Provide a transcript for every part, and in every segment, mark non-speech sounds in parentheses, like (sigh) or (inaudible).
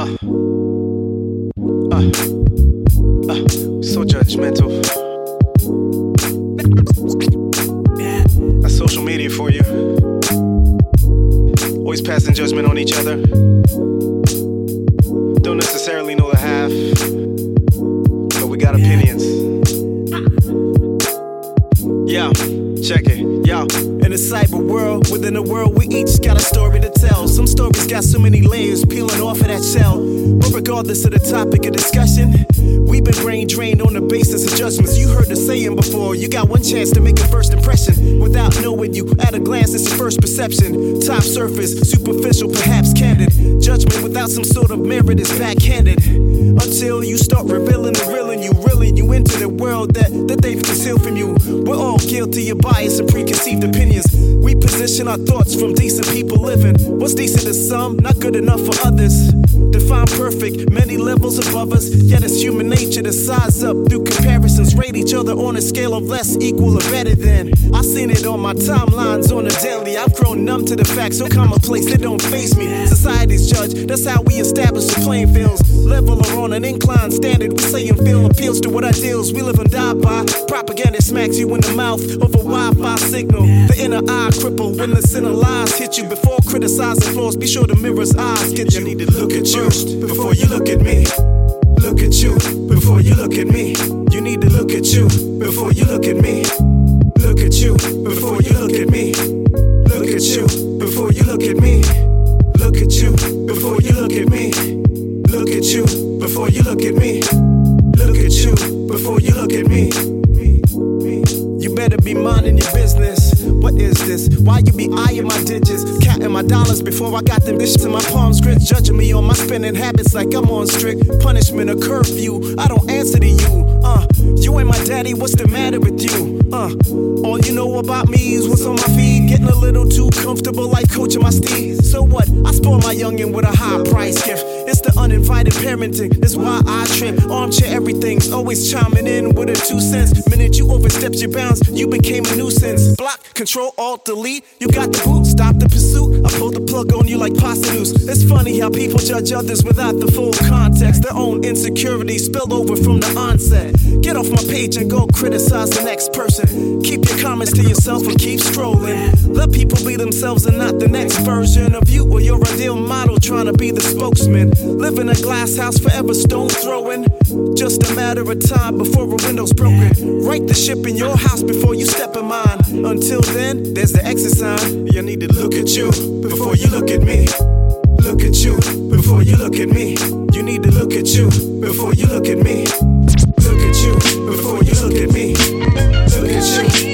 Uh, uh, uh, so judgmental. That's social media for you. Always passing judgment on each other. Don't necessarily know world, within a world, we each got a story to tell. Some stories got so many layers peeling off of that shell. But regardless of the topic of discussion, we've been brain drained on the basis of judgments. You heard the saying before, you got one chance to make a first impression. Without knowing you, at a glance, it's your first perception. Top surface, superficial, perhaps candid. Judgment without some sort of merit is backhanded. Until you start revealing the real and you, reeling you into the world that, that they've concealed from you. We're all guilty of bias and preconceived opinions. Position our thoughts from decent people living. What's decent to some, not good enough for others. Define perfect, many levels above us. Yet it's human nature to size up through comparisons, rate each other on a scale of less equal or better than. I've seen it on my timelines on a daily. I've grown numb to the facts, so commonplace they don't face me. Society's judge, that's how we establish the playing fields. Level or on an incline standard, we say and feel appeals to what ideals we live and die by. Propaganda smacks you in the mouth of a Wi-Fi signal. The inner eye cripple when the center lies hit you. Before criticizing flaws, be sure the mirror's eyes get you. You need to look at you before you look at me. Look at you before you look at me. You need to look at you before you look at me. Look at you before you look at me. Look at you before you look at me. Look at you before you look at me. Look at you before you look at me. Look at you before you look at me. You better be minding your business. What is this? Why you be eyeing my digits? Counting my dollars before I got them bitches in my palms grits. Judging me on my spending habits like I'm on strict punishment or curfew. I don't answer to you. Uh, you ain't my daddy, what's the matter with you? Uh, all you know about me is what's on my feed. Getting a little too comfortable like coaching my steeds. So what? I spoil my youngin' with a high price gift. The uninvited parenting. That's why I trip. Armchair everything's always chiming in with a two cents. Minute you overstepped your bounds, you became a nuisance. Block, control, alt, delete. You got the boot, stop the pursuit. I pull the plug on you like pasta. It's funny how people judge others without the full context. Their own insecurity spilled over from the onset. Get off my page and go criticize the next person. Keep your comments to yourself and keep strolling. Let people be themselves and not the next version of you or your ideal model trying to be the spokesman. Live in a glass house forever stone throwing. Just a matter of time before a window's broken. Right the ship in your house before you step in mine. Until then, there's the exit sign. You need to look at you before you look at me. Look at you before you look at me. You need to look at you before you look at me. Look at you before you look at me. Look at you you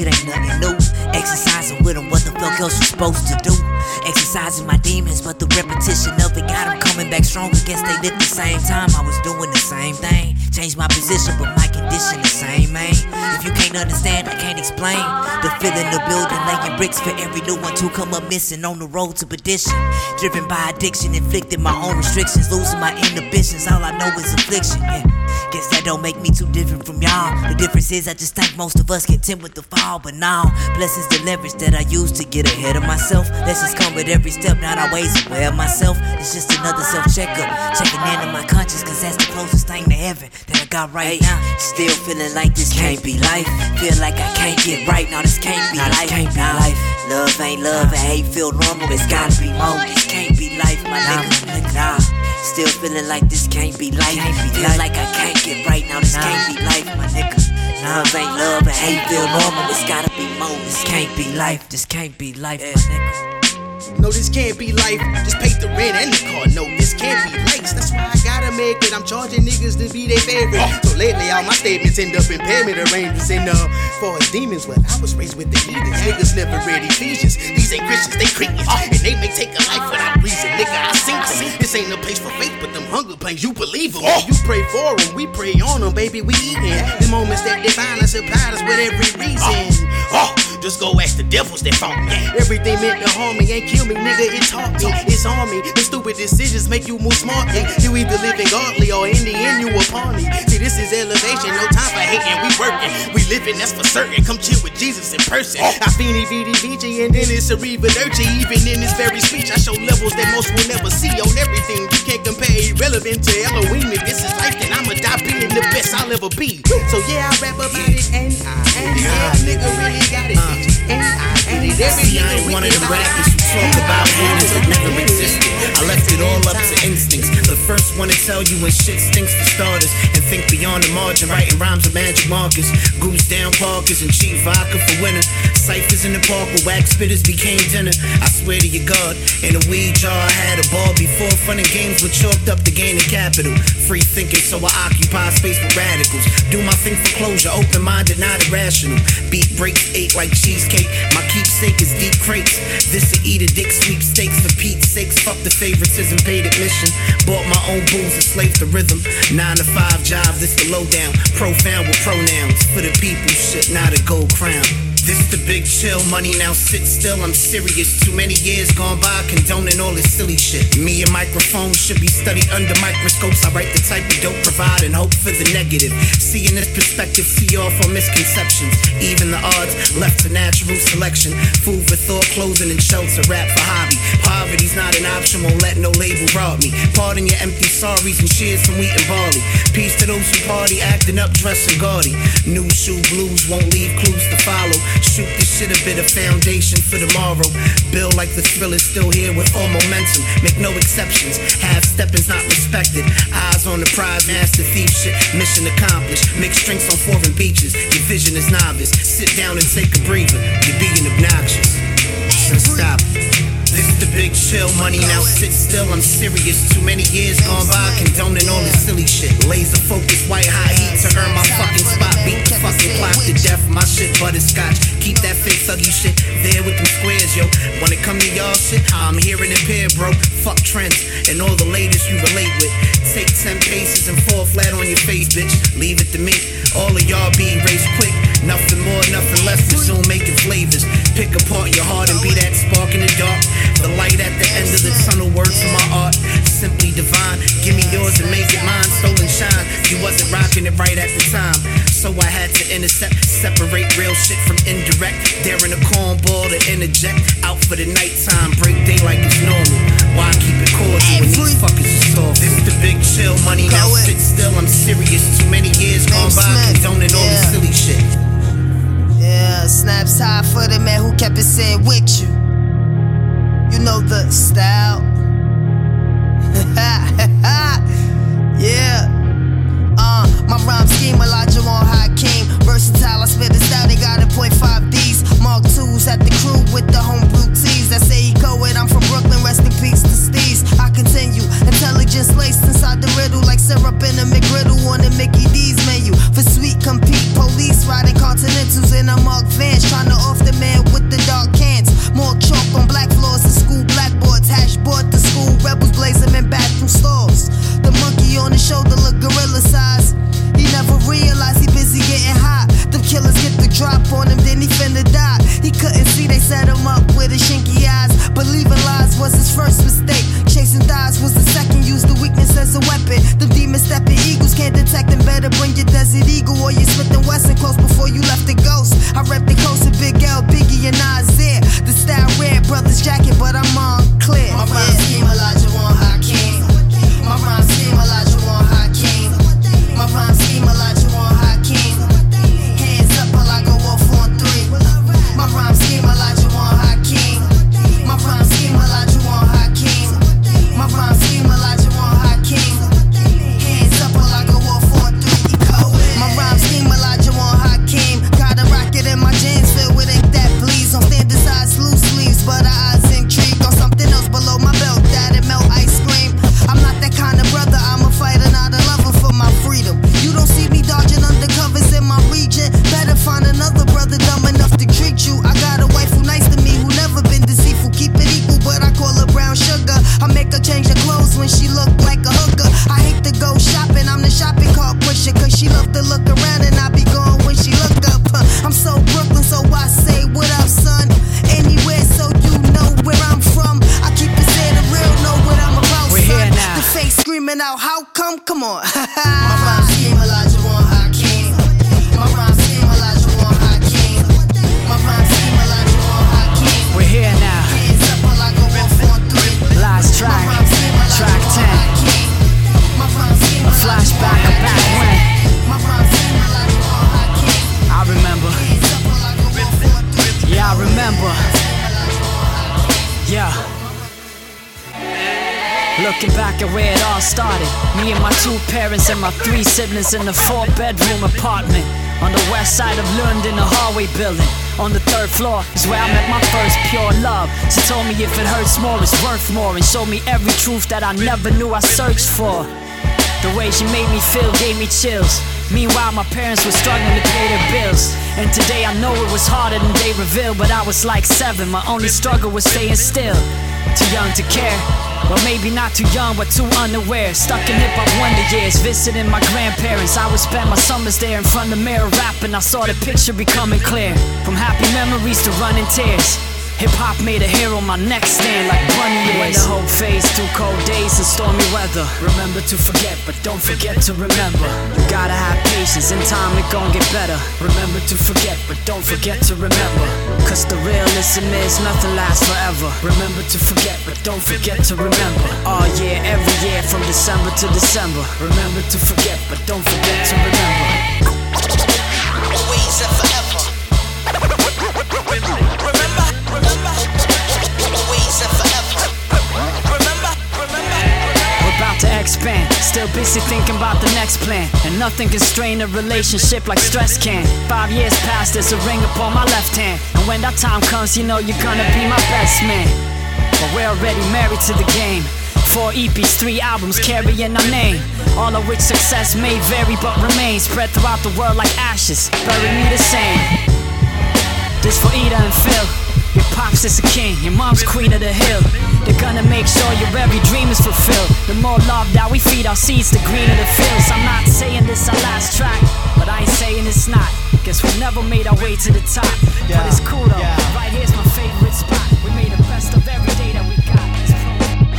shit ain't nothing new. Exercising with them, what the fuck else you supposed to do? Exercising my demons, but the repetition of it got them coming back stronger. Guess they lived the same time, I was doing the same thing. Changed my position, but my condition the same, man. If you can't understand, I can't explain. The feeling of building, laying bricks for every new one to come up missing on the road to perdition. Driven by addiction, inflicting my own restrictions, losing my inhibitions. All I know is affliction. Yeah. Guess that don't make me too different from y'all. The difference is I just think most of us content with the fall, but now blessings the leverage that I use to get ahead of myself. Lessons come with every step, not always aware of myself. It's just another self checkup, checking in on my conscience, cause that's the closest thing to heaven that I got right now. Still feeling like this can't be life. Feel like I can't get right, now this can't be life. Can't be life. Love ain't love, and hate feel normal. It's gotta be more. This can't be life, my nigga. Nah. Still feeling like this can't be life. Feel like I can't get right now. This can't be life, my nigga. Love ain't love and hate feel normal. It's gotta be more. This can't be life. This can't be life, my nigga. No, this can't be life. Just pay the rent and the car. No, this can't be life. That's why I gotta make it. I'm charging niggas to be their favorite. So lately, all my statements end up in payment arrangements. And uh, for demons, well, I was raised with the heathens. Niggas never read Ephesians. Ain't a place for faith, but them hunger pains, you believe them. Oh. You pray for them, we pray on them, baby, we eating. The moments that define us supply us with every reason. Oh, the Just go ask the devils that fought me. Everything meant to harm me ain't kill me, nigga. It taught me. It's on me. The stupid decisions make you move smartly. You either living godly or in the end you a pawnee. See, this is elevation. No time for hating. We working. We living. That's for certain. Come chill with Jesus in person. I veni vidi vici and then it's a reverdirty. Even in this very speech, I show levels that most will never see on everything. You can't compare irrelevant to Elohim. If this is life, then I'ma die being the best I'll ever be. So yeah, I rap about it and I, and yeah, nigga really got it. Every I ain't one of the rappers talk about rumors that never existed. I left it all up to instincts. The first one to tell you when shit stinks for starters. And think beyond the margin, writing rhymes with magic markers. Goose down parkers and cheap vodka for winter. Ciphers in the park where wax spitters became dinner. I swear to your God, in a weed jar I had a ball before fun and games were chalked up to gaining capital. Free thinking, so I occupy space with radicals. Do my thing for closure, open minded, not irrational. Beat breaks, ate like cheesecake. My keepsake is deep crates. This to eat a dick sweepstakes for Pete's sakes. Fuck the favoritism, paid admission. Bought my own booze and slave the rhythm. Nine to five job, this the lowdown. Profound with pronouns. For the people, shit, not a gold crown. This the big chill, money now sit still, I'm serious. Too many years gone by, condoning all this silly shit. Me and microphone should be studied under microscopes. I write the type we don't provide and hope for the negative. Seeing this perspective, see off on misconceptions. Even the odds left to natural selection. Food for thought, clothing and shelter, rap for hobby. Poverty's not an option, won't let no label rob me. Pardon your empty sorries and cheers from wheat and barley. Peace to those who party, acting up, dressing gaudy. New shoe blues won't leave clues to follow. Shoot this shit a bit of foundation for tomorrow. Build like the thrill is still here with all momentum. Make no exceptions. Half stepping's not respected. Eyes on the prize, master thief shit. Mission accomplished. Mix drinks on foreign beaches. Your vision is novice. Sit down and take a breather. You're being obnoxious. So stop. This the big chill money now sit still. I'm serious. Too many years gone by condoning all this silly shit. Laser focus, white hot heat to earn my fucking spot. Beat the fucking clock to death. My shit butterscotch. Keep that fake thuggy shit there with them squares, yo. When it come to y'all shit, I'm hearing it pair, bro. Fuck trends and all the latest you relate with. Take 10 paces and fall flat on your face, bitch. Leave it to me. All of y'all be erased quick. Nothing more, nothing less. Resume making flavors. Pick apart your heart and be that spark in the dark. The light at the end of the tunnel, words for my art. Simply divine. Give me yours and make it mine. Stolen shine. You wasn't rocking it right at the time. So I had to intercept, separate real shit from indirect. Daring a cornball to interject. Out for the nighttime, break day like it's normal. Why keep it cordial when these fuckers are soft? This the big chill money now. Sit still, I'm serious. Too many years gone by, condoning all this silly shit. Yeah, snaps high for the man who kept it said with you. You know the style. (laughs) yeah. My rhyme scheme, Elijah on high came. Versatile, I spit it style, they got a point five D's. Mark twos at the crew with the homebrew teas. That say he it, I'm from Brooklyn, rest in peace to Steez. I continue, intelligence laced inside the riddle, like syrup in a McGriddle on the Mickey D's menu. For sweet compete, police riding continentals in a Mark Vans, trying to off the man with the dark cans. More chalk on black floors and school blackboards, hash board the school, rebels blazing Looking back at where it all started. Me and my two parents and my three siblings in a four bedroom apartment. On the west side of London, a hallway building. On the third floor is where I met my first pure love. She told me if it hurts more, it's worth more. And showed me every truth that I never knew I searched for. The way she made me feel gave me chills. Meanwhile, my parents were struggling to pay their bills. And today I know it was harder than they revealed, but I was like seven. My only struggle was staying still. Too young to care. Well, maybe not too young, but too unaware. Stuck in hip hop wonder years, visiting my grandparents. I would spend my summers there in front of the mirror rapping. I saw the picture becoming clear. From happy memories to running tears. Hip hop made a hero my neck stand like bunny ears. When the hope fades through cold days and stormy weather. Remember to forget, but don't forget to remember. You gotta have patience, in time it gon' get better. Remember to forget, but don't forget to remember. Cause the realism is nothing lasts forever. Remember to forget, but don't forget to remember. All year, every year, from December to December. Remember to forget, but don't forget to remember. Always and forever. Expand. Still busy thinking about the next plan. And nothing can strain a relationship like stress can. Five years past, there's a ring upon my left hand. And when that time comes, you know you're gonna be my best man. But we're already married to the game. Four EPs, three albums carrying our name. All of which success may vary but remain spread throughout the world like ashes. Bury me the same. This for Ida and Phil. Your pops is a king, your mom's queen of the hill. They're gonna make sure your every dream is fulfilled. The more love that we feed our seeds, the greener the fields. I'm not saying this our last track, but I ain't saying it's not. Guess we never made our way to the top. but it's cool though. Right here's my favorite spot. We made the best of every day that we got.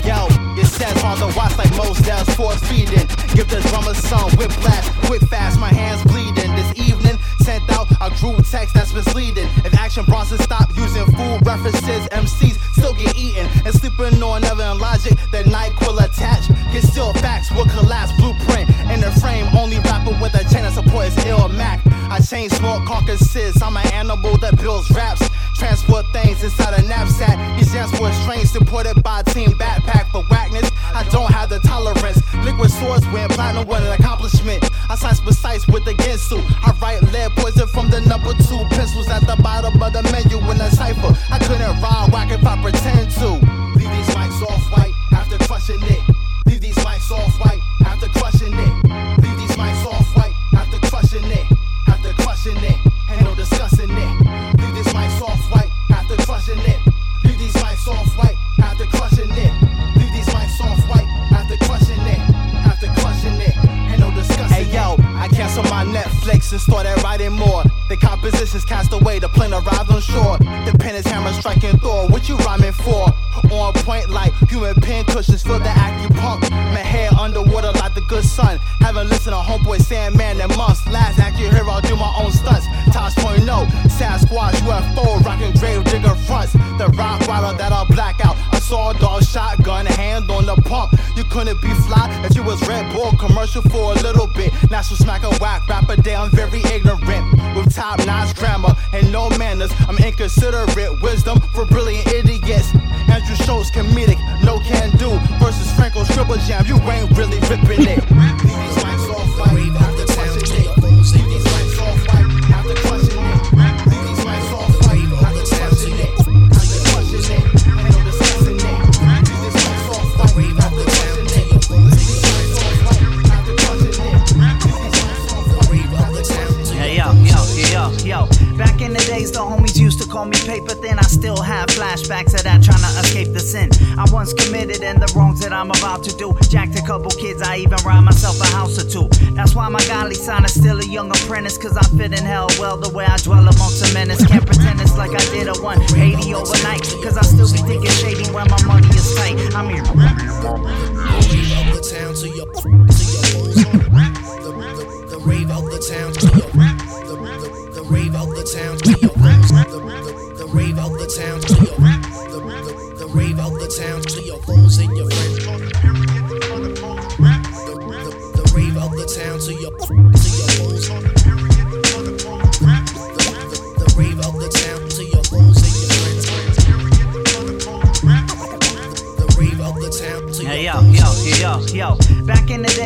Yo, it says on the watch like most does force feeding. Give the drummer some whiplash, quick fast, my hands bleeding. This evening, sent out a group text that's misleading. If Action Bronson stop using food references, MCs in logic, the NyQuil attached. Conceal facts will collapse blueprint. In the frame, only rapping with a chain support is ill Mac. I chain smoke carcasses, I'm an animal that builds raps. Transport things inside a knapsack. These jams were strange, supported by a Team Backpack for whackness. I don't have the tolerance. Liquid swords win platinum with an accomplishment. I slice precise with the Ginsu. I write lead poison from the number two pencils at the bottom of the menu in a cipher. I couldn't rhyme whack if I pretend to.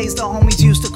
In the days,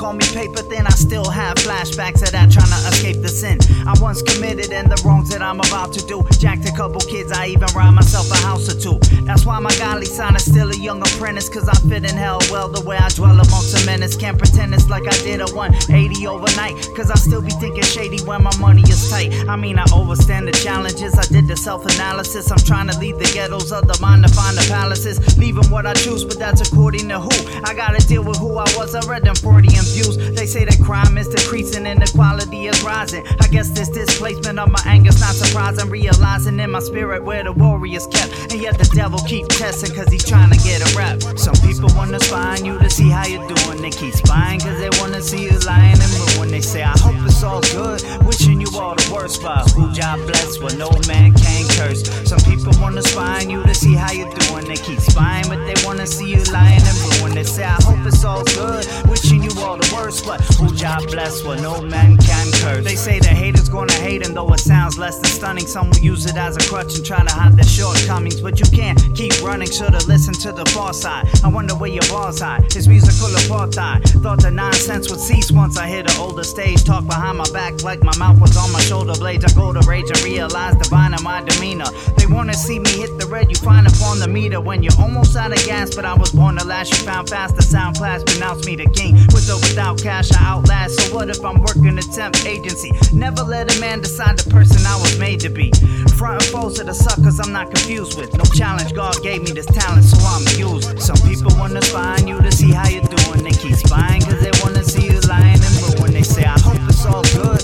call me paper thin. I still have flashbacks of that, trying to escape the sin I once committed and the wrongs that I'm about to do. Jacked a couple kids, I even robbed myself a house or two. That's why my godly sign is still a young apprentice, cause I fit in hell well the way I dwell amongst the menace. Can't pretend it's like I did a 180 overnight, cause I still be thinking shady when my money is tight. I mean, I overstand the challenges, I did the self analysis. I'm trying to leave the ghettos of the mind to find the palaces. Leaving what I choose, but that's according to who. I gotta deal with who I was, I read them 40 They say that crime is decreasing, inequality is rising. I guess this displacement of my anger's not surprising. Realizing in my spirit where the warriors kept, and yet the devil keep testing, cause he's trying to get a rep. Some people wanna spy on you to see how you're doing. They keep spying cause they wanna see you lying and ruin. They say, I hope it's all good, wishing you all the worst, but who Jah bless what no man can curse. Some people wanna spy on you to see how you're doing. They keep spying, but they wanna see you lying and ruin. They say, I hope it's all good, wishing you all the worst, but who Jah bless what no man can curse. They say the haters gonna hate him, though it sounds less than stunning. Some will use it as a crutch and try to hide their shortcomings, but you can't keep running. Should've listened to the far side. I wonder where your balls hide. It's musical apartheid. Thought the nonsense would cease once I hit an older stage. Talk behind my back like my mouth was on my shoulder blades. I go to rage and realize divine in my demeanor. They wanna see me hit the red, you find upon the meter when you're almost out of gas. But I was born to last, you found fast. The sound class pronounce me the king. With or without cash, I outlast. So what if I'm working a temp agency? Never let a man decide the person I was made to be. Front and foes to the suckers I'm not confused with. No challenge, God gave me this talent, so I'ma use. Some people wanna find you to see how you're doing. They keep spying cause they wanna see you lying and ruin. They say, I hope it's all good.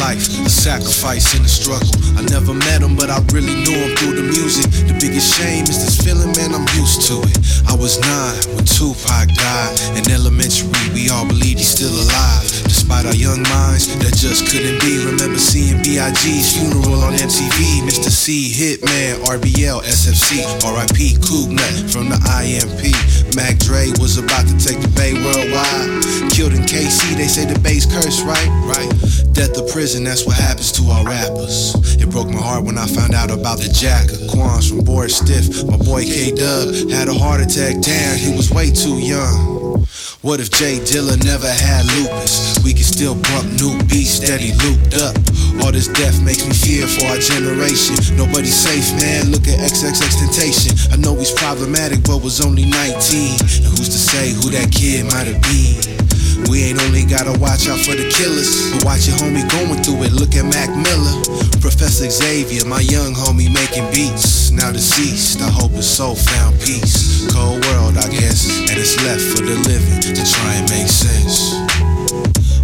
Life, a sacrifice and the struggle. I never met him, but I really knew him through the music. The biggest shame is this feeling, man, I'm used to it. I was nine when Tupac died. In elementary, we all believed he's still alive. Despite our young minds that just couldn't be. Remember seeing B.I.G.'s funeral on MTV. Mr. C, Hitman, RBL, SFC, RIP, Coog from the IMP. Mac Dre was about to take the Bay worldwide. Killed in KC, they say the Bay's curse, right? Right. Death of prison, that's what happens to our rappers. It broke my heart when I found out about the Jacka. Quans from Boris Stiff. My boy K Dub had a heart attack. Damn, he was way too young. What if J Dilla never had lupus? We could still bump new beats steady looped up. All this death makes me fear for our generation. Nobody's safe, man. Look at XXXTentacion. I know he's problematic, but was only 19. And who's to say who that kid might have been? We ain't only gotta watch out for the killers, but watch your homie going through it. Look at Mac Miller, Professor Xavier, my young homie making beats. Now deceased, I hope his soul found peace. Cold world, I guess, and it's left for the living to try and make sense.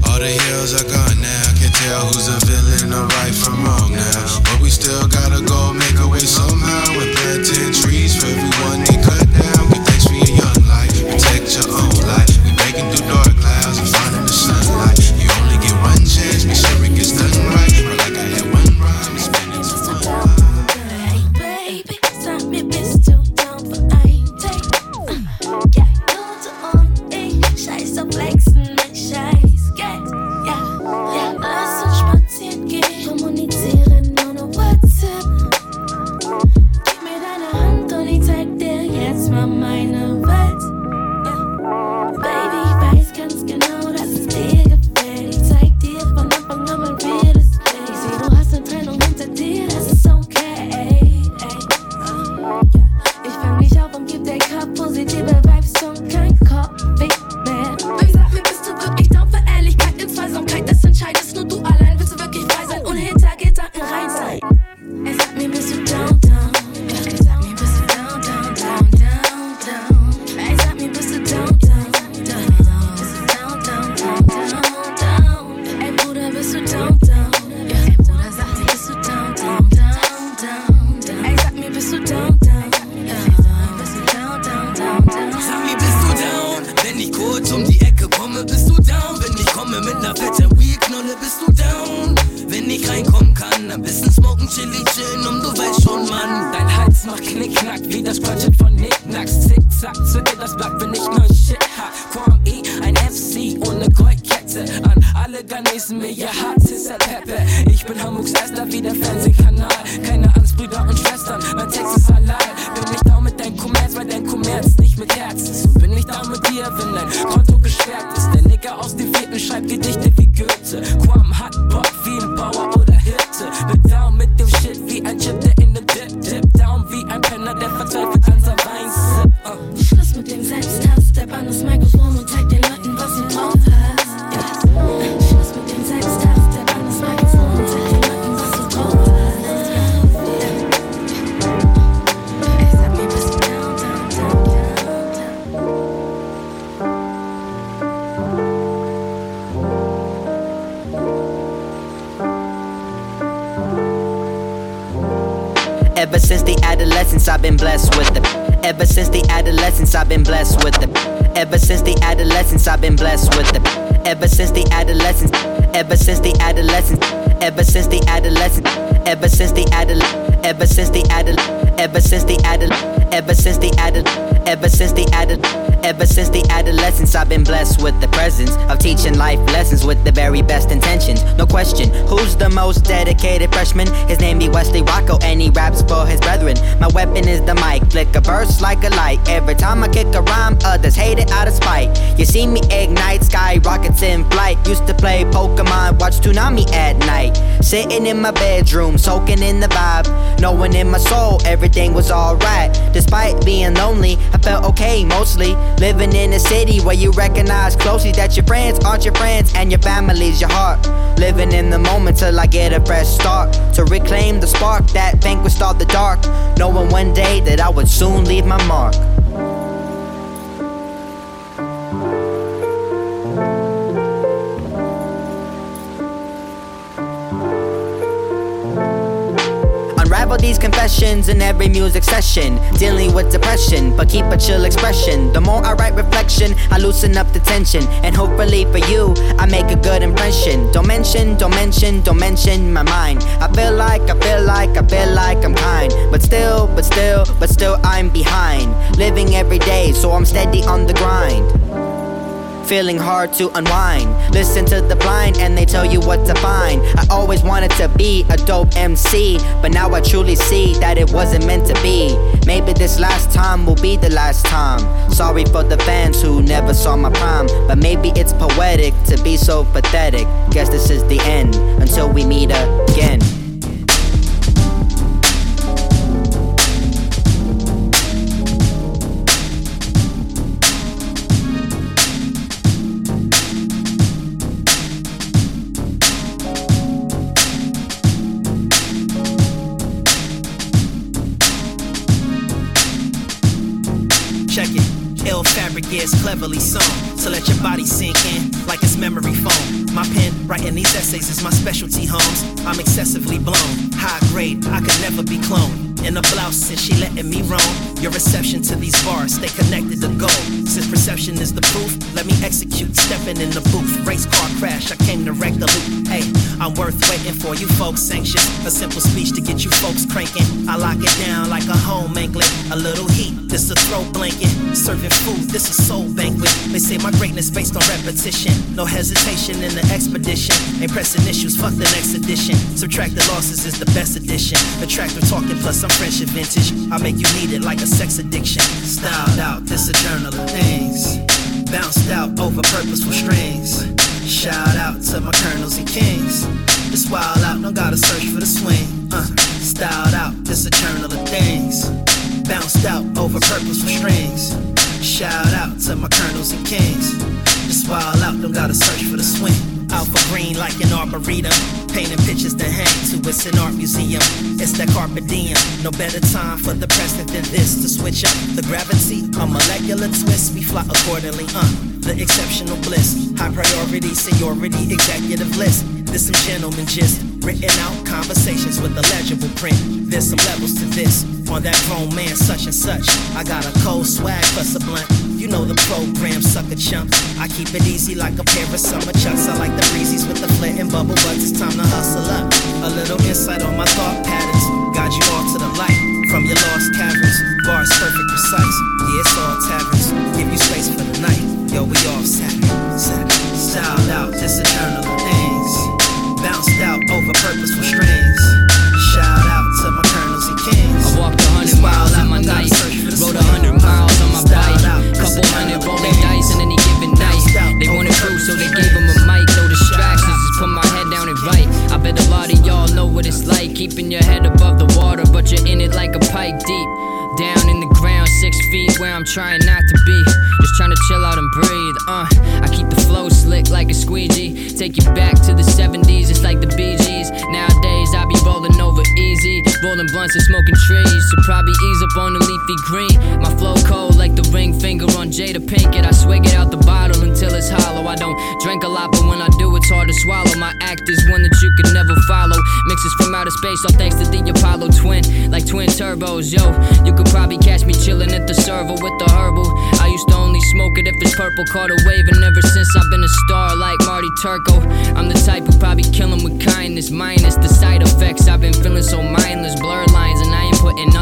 All the heroes are gone now, can't tell who's a villain or right from wrong now. But we still gotta go make a way somehow and plant 10 trees for everyone been blessed with it. Ever since the adolescence, I've been blessed with it. Ever since the adolescence, I've been blessed with it. Ever since the adolescence, ever since the adolescence, ever since the adolescence, ever since the adolescence, ever since the adolescence, ever since the adolescence, ever since the adolescence, ever since the adolescence. Ever since the adolescence, I've been blessed with the presence of teaching life lessons with the very best intentions. No question, who's the most dedicated freshman? His name be Wesley Rocco, and he raps for his brethren. My weapon is the mic, flick a verse like a light. Every time I kick a rhyme, others hate it out of spite. You see me ignite, skyrockets in flight. Used to play Pokemon, watch Toonami at night. Sitting in my bedroom, soaking in the vibe. Knowing in my soul everything was alright. Despite being lonely, I felt okay mostly. Living in a city where you recognize closely that your friends aren't your friends and your family's your heart. Living in the moment till I get a fresh start. To reclaim the spark that vanquished all the dark. Knowing one day that I would soon leave my mark. These confessions in every music session. Dealing with depression, but keep a chill expression. The more I write reflection, I loosen up the tension. And hopefully for you, I make a good impression. Don't mention, don't mention, don't mention my mind. I feel like, I feel like, I feel like I'm kind. But still, but still, but still I'm behind. Living every day, so I'm steady on the grind feeling hard to unwind. Listen to the blind and they tell you what to find. I always wanted to be a dope MC, but now I truly see that it wasn't meant to be. Maybe this last time will be the last time. Sorry for the fans who never saw my prime, but maybe it's poetic to be so pathetic. Guess this is the end until we meet again. Ill fabric is cleverly sewn to let your body sink in like it's memory foam. My pen writing these essays is my specialty, homes. I'm excessively blown, high grade. I could never be cloned. In a blouse since she letting me roam. Your reception to these bars, stay connected to gold. Since perception is the proof, let me execute. Stepping in the booth, race car crash. I came to wreck the loop. Hey, I'm worth waiting for. You folks anxious. A simple speech to get you folks cranking. I lock it down like a home anklet. A little heat, this a throw blanket. Serving food, this a soul banquet. They say my greatness based on repetition. No hesitation in the expedition. Ain't pressing issues, fuck the next edition. Subtract the losses is the best addition. Attractive talking plus I'm French and vintage. I make you need it like a sex addiction. Styled out, this a journal of things. Bounced out over purposeful strings. Shout out to my colonels and kings. This wild out, don't gotta search for the swing. Uh, styled out, this a journal of things. Bounced out over purposeful strings. Shout out to my colonels and kings. This wild out, don't gotta search for the swing. Alpha green like an arboretum. Painting pictures to hang to, it's an art museum. It's that carpe diem. No better time for the present than this to switch up the gravity. A molecular twist, we fly accordingly. Uh, the exceptional bliss. High priority, seniority, executive list. This some gentleman gist. Written out conversations with a legible print. There's some levels to this. On that grown man, such and such. I got a cold swag plus a blunt. You know the program, sucker chumps. I keep it easy like a pair of summer chucks. I like the breezes with the flint and bubble buds. It's time to hustle up. A little insight on my thought patterns. Guide you all to the light from your lost caverns. Bars perfect, precise. Yeah, it's all taverns. Give you space for the night. Yo, we all Saturday, Style out. This turbos, yo. You could probably catch me chillin' at the server with the herbal. I used to only smoke it if it's purple. Caught a wave, and ever since I've been a star like Marty Turco. I'm the type who probably kill 'em with kindness, minus the side effects. I've been feeling so mindless, blurred lines, and I ain't putting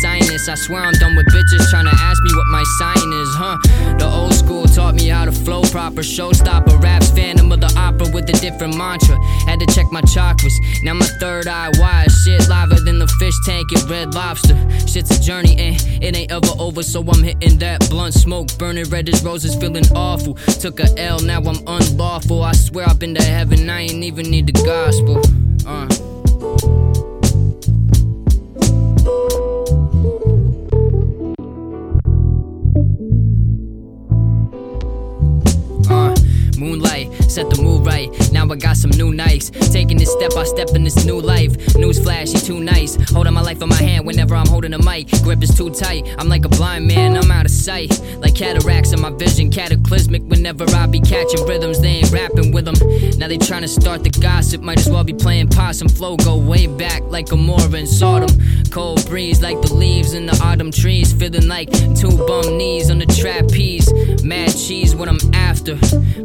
sinus. I swear I'm done with bitches trying to ask me what my sign is, huh? The old school taught me how to flow proper. Showstopper raps, phantom of the opera with a different mantra. Had to check my chakras. Now my third eye wide, shit liver than the fish tank at Red Lobster. Shit's a journey and it ain't ever over, so I'm hitting that blunt smoke, burning red as roses, feeling awful. Took a L, now I'm unlawful. I swear I've been to heaven, I ain't even need the gospel. Uh. Set the mood right. Now I got some new nights. Taking this step, by step in this new life. Newsflash, you too nice. Holding my life in my hand whenever I'm holding a mic. Grip is too tight. I'm like a blind man, I'm out of sight. Like cataracts in my vision, cataclysmic whenever I be catching rhythms. They ain't rapping with them. Now they trying to start the gossip. Might as well be playing possum. Flow go way back like Gomorrah and Sodom. Cold breeze like the leaves in the autumn trees. Feeling like two bum knees on the trapeze. Mad cheese, what I'm after.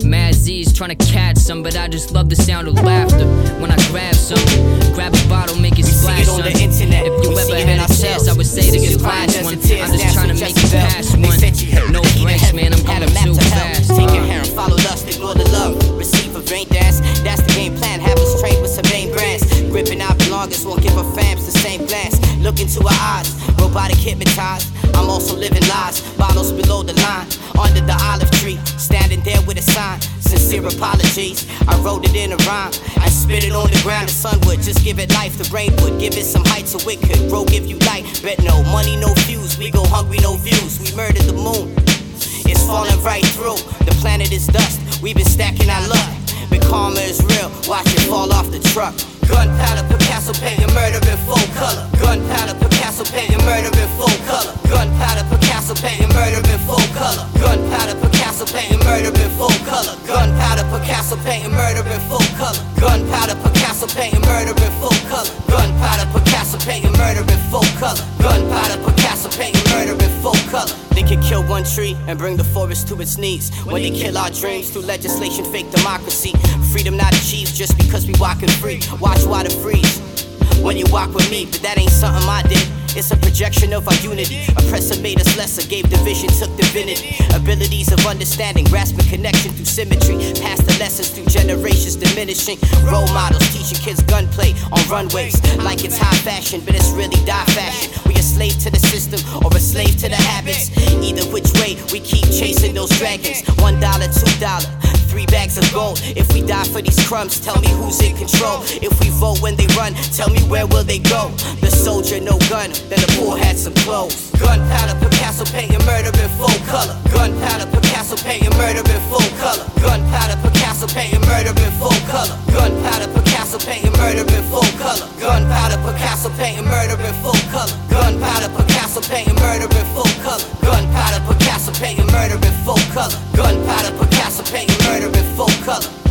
Mad Z's trying to catch some, but I just love the sound of laughter. When I grab some, grab a bottle, make it splash. It on the internet. If you We ever had a chance. I would say to We get past one. I'm just trying to make it past one. said you had No breaks, man. I'm a going too to fast. Take your Uh. hair and follow lust, ignore the love. Receive a vain Belongings, won't give a fams the same glance. Look into our eyes, robotic hypnotized. I'm also living lies. Bottles below the line, under the olive tree, standing there with a sign. Sincere apologies. I wrote it in a rhyme. I spit it on the ground. The sun would just give it life. The rain would give it some height so it could grow, give you light. Bet no money, no fuse. We go hungry, no views. We murder the moon. It's falling right through. The planet is dust. We've been stacking our luck. But karma is real. Watch it fall off the truck. Gunpowder, Picasso painting murder in full color. Gunpowder, Picasso painting murder in full color. Gunpowder, Picasso painting murder in full color. Gunpowder, Picasso painting murder in full color. Gunpowder, Picasso painting murder in full color. Gunpowder, Picasso painting murder in full color. Gunpowder, Picasso painting murder in full color. Gunpowder, Picasso painting murder in full color. They could kill one tree and bring the forest to its knees. When they kill our dreams through legislation, fake democracy. Freedom not achieved just because we walking free. Watch water freeze when you walk with me, but that ain't something I did. It's a projection of our unity. Oppressor made us lesser, gave division, took divinity. Abilities of understanding, grasping connection through symmetry. Pass the lessons through generations, diminishing. Role models teaching kids gunplay on runways. Like it's high fashion, but it's really die fashion. We a slave to the system or a slave to the habits. Either which way, we keep chasing those dragons. One dollar, two dollar. Bags of gold. If we die for these crumbs, tell me who's in control. If we vote when they run, tell me where will they go? The soldier, no gun, then the poor had some clothes. Gunpowder, Picasso painting murder in full color. Gunpowder, Picasso painting murder in full color. Gunpowder, Picasso painting murder in full color. Gunpowder, Picasso painting murder in full color. Gunpowder, Picasso painting murder in full color. Gunpowder, Picasso painting murder in full color. Gunpowder, Picasso painting Paint murder in full color.